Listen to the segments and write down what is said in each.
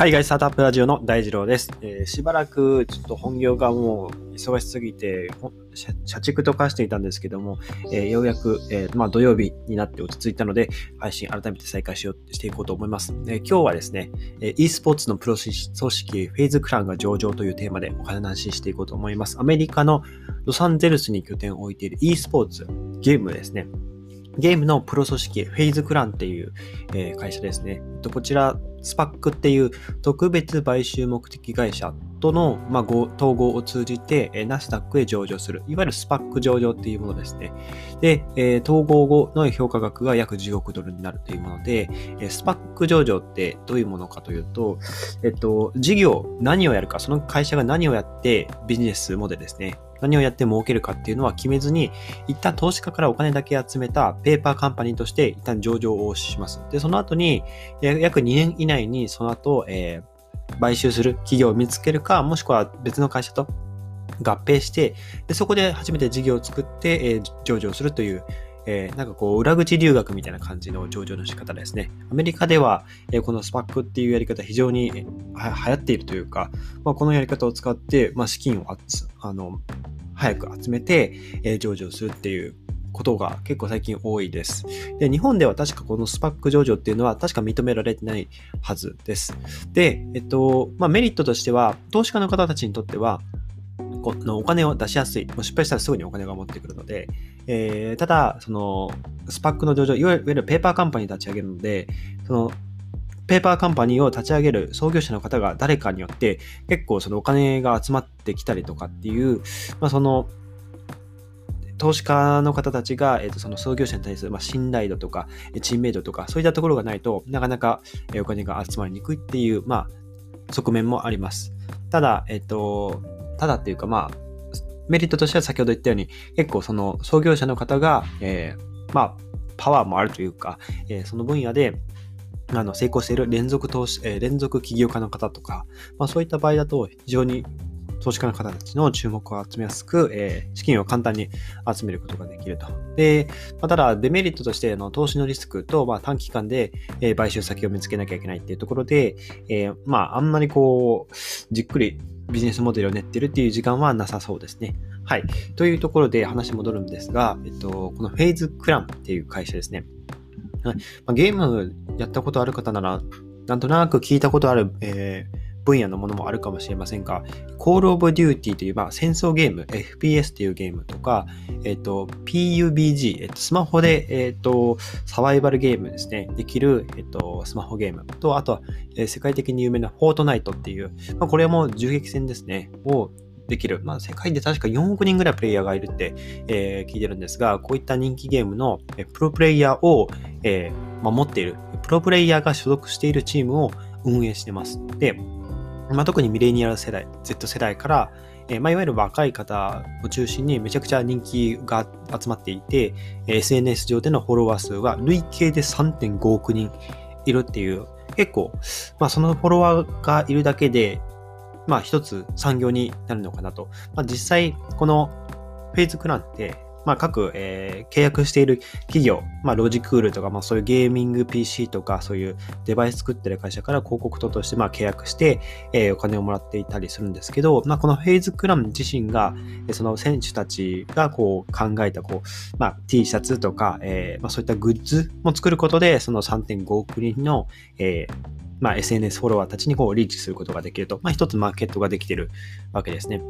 海外スタートアップラジオの大二郎です。えーしばらくちょっと本業がもう忙しすぎて、社畜と化していたんですけども、えーようやく、えーまあ、土曜日になって落ち着いたので、配信改めて再開しようしていこうと思います。え今日はですね、え e スポーツのプロ組織フェイズクランが上場というテーマでお話ししていこうと思います。アメリカのロサンゼルスに拠点を置いている e スポーツ、ゲームですね。ゲームのプロ組織、フェイズクランっていう、え会社ですね。こちら、スパックっていう特別買収目的会社との、まあ、統合を通じて、えナスダックへ上場する。いわゆるスパック上場っていうものですね。で、え統合後の評価額が約10億ドルになるというもので、えスパック上場ってどういうものかというと、えっと、事業、何をやるか、その会社が何をやってビジネスモデルですね。何をやって儲けるかっていうのは決めずに、一旦投資家からお金だけ集めたペーパーカンパニーとして一旦上場をします。で、その後に、約2年以内にその後、えー買収する企業を見つけるか、もしくは別の会社と合併して、でそこで初めて事業を作って、えー上場するという、えーなんかこう、裏口留学みたいな感じの上場の仕方ですね。アメリカでは、えーこのスパックっていうやり方非常に流行っているというか、まあ、このやり方を使って、まあ、資金をあの早く集めて、えー上場するっていうことが結構最近多いです。で、日本では確かこのスパック上場っていうのは確か認められてないはずです。で、えっと、まあ、メリットとしては、投資家の方たちにとっては、このお金を出しやすい。もう失敗したらすぐにお金が持ってくるので、えーただ、その、スパックの上場、いわゆるペーパーカンパニー立ち上げるので、その、ペーパーカンパニーを立ち上げる創業者の方が誰かによって結構そのお金が集まってきたりとかっていう、まあ、その投資家の方たちが、えーとその創業者に対する、ま、信頼度とかえ知名度とかそういったところがないとなかなかお金が集まりにくいっていう、まあ、側面もあります。ただ、えっ、と、ただっていうかまあメリットとしては先ほど言ったように結構その創業者の方が、えーまあパワーもあるというか、えーその分野であの成功している連続投資、えー連続起業家の方とか、まあ、そういった場合だと非常に投資家の方たちの注目を集めやすく、えー資金を簡単に集めることができると。で、まあ、ただデメリットとしての投資のリスクと、まあ、短期間で、えー買収先を見つけなきゃいけないっていうところで、えーまああんまりこうじっくりビジネスモデルを練ってるっていう時間はなさそうですね。はい。というところで話戻るんですが、えっと、このフェイズクランっていう会社ですね。はいま、ゲームやったことある方なら、なんとなく聞いたことある、えー分野のものもあるかもしれませんが、Call of Duty という、まあ、戦争ゲーム、FPS というゲームとか、えっ、と、PUBG、えっ、と、スマホで、えっ、と、サバイバルゲームですね、できる、えっ、と、スマホゲームと、あとは、え世界的に有名なフォートナイトっていう、まあ、これも銃撃戦ですね、をできる。まあ、世界で確か4億人ぐらいプレイヤーがいるって、え聞いてるんですが、こういった人気ゲームの、えプロプレイヤーを、えーまあ、持っている、プロプレイヤーが所属しているチームを運営してます。で、まあ、特にミレニアル世代、Z 世代から、えーまあ、いわゆる若い方を中心にめちゃくちゃ人気が集まっていて、SNS 上でのフォロワー数は累計で3.5億人いるっていう、結構、まあ、そのフォロワーがいるだけで、まあ、一つ産業になるのかなと。まあ、実際、このフェイズクランって、まあ、各、えー契約している企業、まあ、ロジクールとか、まあ、そういうゲーミング PC とか、そういうデバイス作ってる会社から広告塔として、まあ、契約して、えーお金をもらっていたりするんですけど、まあ、このフェイズクラン自身が、その選手たちがこう考えたこう、まあ、T シャツとか、えーまあ、そういったグッズも作ることで、その3.5億人の、えーまあ、SNS フォロワーたちにこうリーチすることができると、まあ、一つマーケットができているわけですね。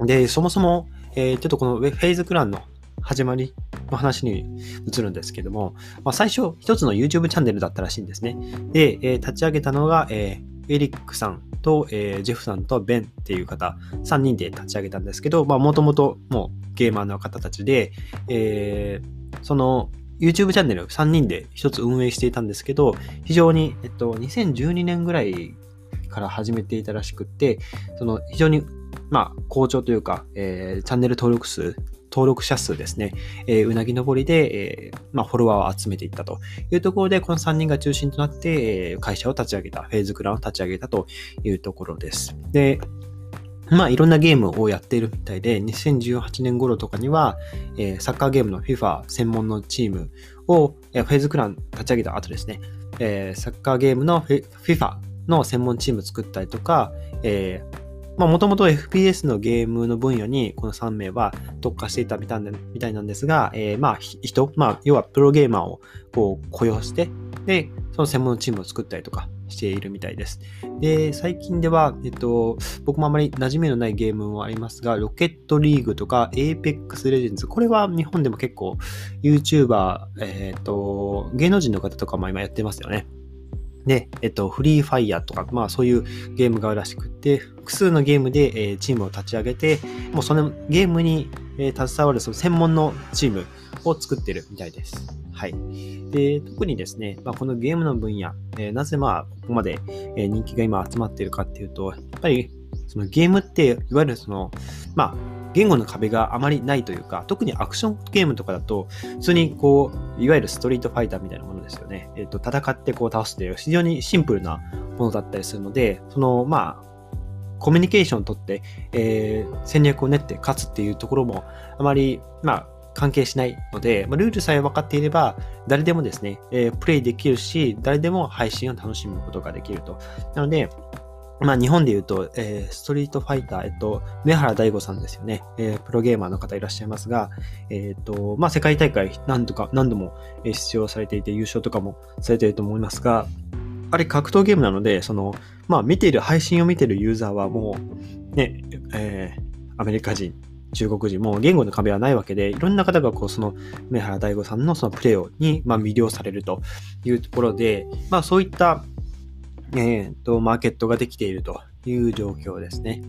で、そもそも、えーちょっとこのフェイズクランの始まりの話に移るんですけども、まあ、最初一つの YouTube チャンネルだったらしいんですね。で、えー立ち上げたのが、えーエリックさんと、えージェフさんとベンっていう方、3人で立ち上げたんですけど、もともともうゲーマーの方たちで、えーその YouTube チャンネル3人で一つ運営していたんですけど、非常に、えっと、2012年ぐらいから始めていたらしくって、その非常に、まあ、好調というか、えーチャンネル登録数、登録者数ですね、えーうなぎ登りで、えーまあ、フォロワーを集めていったというところで、この3人が中心となって、え会社を立ち上げた、フェーズクランを立ち上げたというところです。で、まあ、いろんなゲームをやっているみたいで、2018年頃とかには、えーサッカーゲームの FIFA 専門のチームを、えーフェーズクラン立ち上げた後ですね、えーサッカーゲームの FIFA の専門チーム作ったりとか、えー、まあもともと FPS のゲームの分野にこの3名は特化していたみたいなんですが、えー、まあ、人、まあ、要はプロゲーマーをこう雇用して、で、その専門のチームを作ったりとかしているみたいです。で、最近では、えっと、僕もあまり馴染みのないゲームもありますが、ロケットリーグとか Apex Legends、これは日本でも結構 YouTuber、えっと、芸能人の方とかも今やってますよね。で、えっと、フリーファイヤーとか、まあそういうゲームがあるらしくって、複数のゲームで、えー、チームを立ち上げて、もうそのゲームに、えー、携わるその専門のチームを作ってるみたいです。はい。で、特にですね、まあ、このゲームの分野、えー、なぜまあ、ここまで、え人気が今集まっているかっていうと、やっぱり、そのゲームって、いわゆるその、まあ、言語の壁があまりないというか、特にアクションゲームとかだと、普通にこう、いわゆるストリートファイターみたいなものですよね。えっ、ー、と、戦ってこう倒すという非常にシンプルなものだったりするので、その、まあ、コミュニケーションをとって、えー、戦略を練って勝つっていうところもあまり、まあ、関係しないので、まあ、ルールさえ分かっていれば、誰でもですね、えー、プレイできるし、誰でも配信を楽しむことができると。なので、まあ日本で言うと、えー、ストリートファイター、えっと、目原大吾さんですよね。えー、プロゲーマーの方いらっしゃいますが、えっ、と、まあ世界大会何度か、何度も出場されていて優勝とかもされていると思いますが、あれ格闘ゲームなので、その、まあ見ている、配信を見ているユーザーはもう、ね、えー、アメリカ人、中国人もう言語の壁はないわけで、いろんな方がこう、その、目原大吾さんのそのプレイに、まあ、魅了されるというところで、まあそういったえー、と、マーケットができているという状況ですね。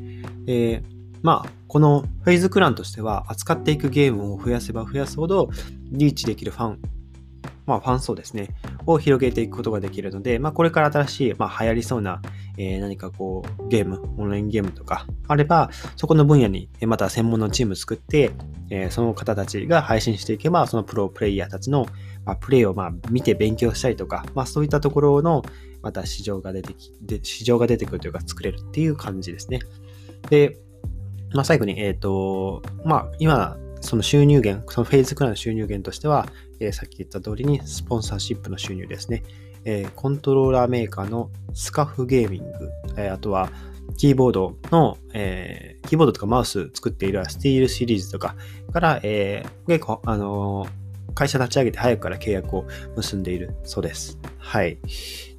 えー、まあ、このフェイズクランとしては、扱っていくゲームを増やせば増やすほど、リーチできるファン、まあ、ファン層ですね、を広げていくことができるので、まあ、これから新しい、まあ、流行りそうな、えー、何かこう、ゲーム、オンラインゲームとかあれば、そこの分野に、また専門のチーム作って、えー、その方たちが配信していけば、そのプロプレイヤーたちの、まあ、プレイをまあ見て勉強したりとか、まあ、そういったところの、また市場が出てき、で市場が出てくるというか作れるっていう感じですね。で、まあ、最後に、えっ、ー、と、まあ、今、その収入源、そのフェイズクラの収入源としては、えー、さっき言った通りにスポンサーシップの収入ですね。えー、コントローラーメーカーのスカフゲーミング、えー、あとはキーボードの、えー、キーボードとかマウス作っているスティールシリーズとかから、えー、結構、あのー、会社立ち上げて早くから契約を結んでいるそうです。はい。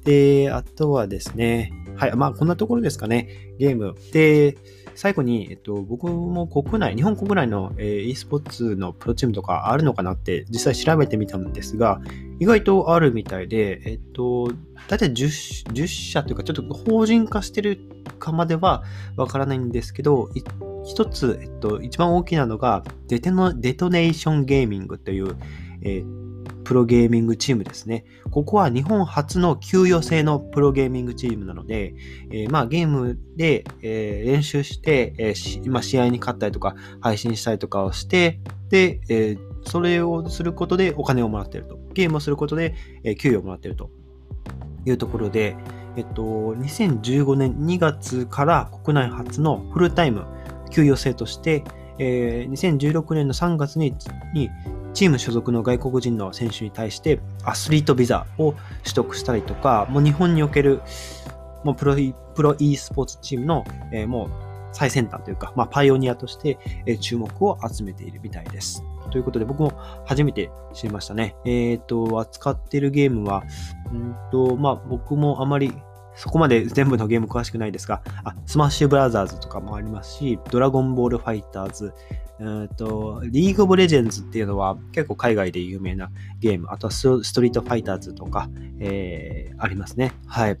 で、あとはですね、はい、まあこんなところですかね、ゲーム。で、最後に、えっと、僕も国内、日本国内の、えー、e スポーツのプロチームとかあるのかなって実際調べてみたんですが、意外とあるみたいで、えっと、大体 10, 10社というか、ちょっと法人化してるかまではわからないんですけど、一つ、えっと、一番大きなのがデテノ、デトネーションゲーミングという、えープロゲーミングチームですね。ここは日本初の給与制のプロゲーミングチームなので、えー、まあゲームで、えー、練習して、えまあ、試合に勝ったりとか配信したりとかをして、で、え、それをすることでお金をもらっていると。ゲームをすることで、え、給与をもらっているというところで、えっと、2015年2月から国内初のフルタイム給与制として、えー、2016年の3月ににチーム所属の外国人の選手に対してアスリートビザを取得したりとか、もう日本におけるもうプロプロ e スポーツチームの、えー、もう最先端というか、まあ、パイオニアとして、え、注目を集めているみたいです。ということで僕も初めて知りましたね。えっ、ー、と、扱っているゲームは、うんと、まあ僕もあまりそこまで全部のゲーム詳しくないですが、あ、スマッシュブラザーズとかもありますし、ドラゴンボールファイターズ、えと、リーグオブレジェンズっていうのは結構海外で有名なゲーム、あとはストリートファイターズとか、えー、ありますね。はい。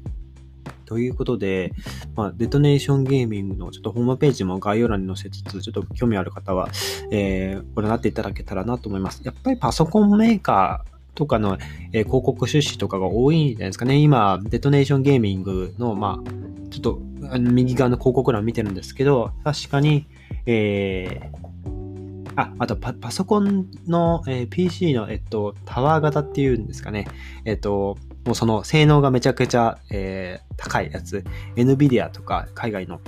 ということで、まあ、デトネーションゲーミングのちょっとホームページも概要欄に載せつつ、ちょっと興味ある方は、えー、ご覧になっていただけたらなと思います。やっぱりパソコンメーカー、とかの、えー、広告出資とかが多いんじゃないですかね。今、デトネーションゲーミングの、まあ、ちょっと右側の広告欄見てるんですけど、確かに、えー、あ、あとパパソコンの、えー、PC の、えっと、タワー型っていうんですかね。えっと、もうその性能がめちゃくちゃ、えー、高いやつ、NVIDIA とか海外の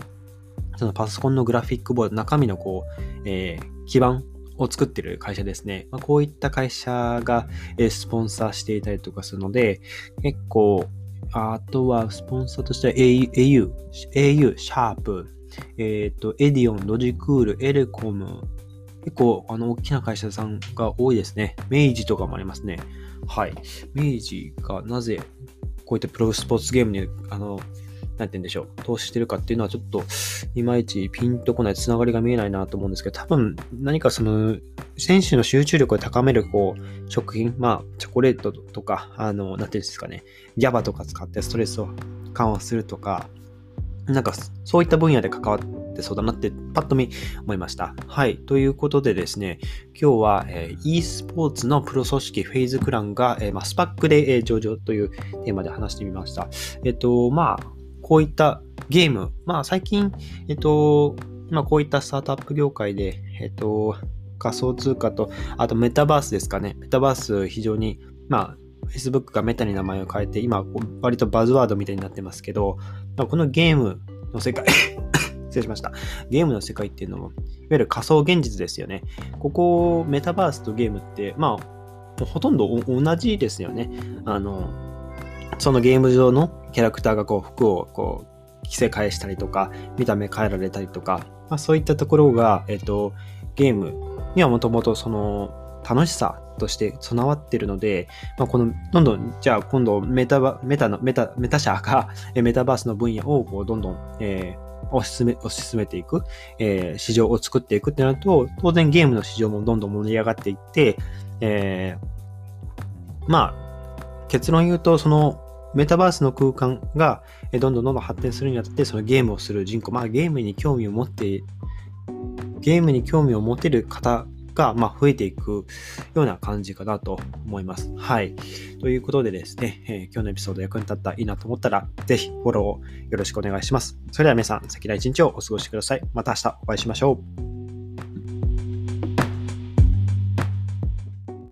そのパソコンのグラフィックボード、中身のこう、えー、基板を作ってる会社ですね。まあ、こういった会社が、え、スポンサーしていたりとかするので、結構、あとは、スポンサーとしては au、au、au シャープ、えっ、ー、と、エディオン、ロジクール、エレコム、結構、あの、大きな会社さんが多いですね。明治とかもありますね。はい。明治がなぜ、こういったプロスポーツゲームに、あの、なんて言うんでしょう、投資してるかっていうのはちょっと、いまいちピンとこない、つながりが見えないなと思うんですけど、多分何かその、選手の集中力を高める、こう、食品、まあ、チョコレートとか、あの、なんていうんですかね、ギャバとか使ってストレスを緩和するとか、なんか、そういった分野で関わってそうだなって、パッと見思いました。はい。ということでですね、今日は、えー、e スポーツのプロ組織フェイズクランが、えーま、スパックで、えー、上場というテーマで話してみました。えっ、と、まあ、こういったゲーム、まあ最近、えっと、まあこういったスタートアップ業界で、えっと、仮想通貨と、あとメタバースですかね。メタバース非常に、まあ、Facebook がメタに名前を変えて、今、割とバズワードみたいになってますけど、このゲームの世界 失礼しました。ゲームの世界っていうのも、いわゆる仮想現実ですよね。ここ、メタバースとゲームって、まあ、ほとんど同じですよね。あの、そのゲーム上のキャラクターがこう服をこう着せ替えしたりとか、見た目変えられたりとか、まあ、そういったところが、えっ、と、ゲームにはもともとその楽しさとして備わってるので、まあ、この、どんどん、じゃあ今度メタバ、メタの、メタ、メタ社が メタバースの分野をこうどんどん、えー、推し進め、推し進めていく、えー、市場を作っていくってなると、当然ゲームの市場もどんどん盛り上がっていって、えー、まあ、結論言うと、その、メタバースの空間がどんどんどんどん発展するにあたって、そのゲームをする人口、まあゲームに興味を持って、ゲームに興味を持てる方が、まあ、増えていくような感じかなと思います。はい。ということでですね、えー、今日のエピソード役に立ったらいいなと思ったら、ぜひフォローをよろしくお願いします。それでは皆さん、先な一日をお過ごしください。また明日お会いしましょう。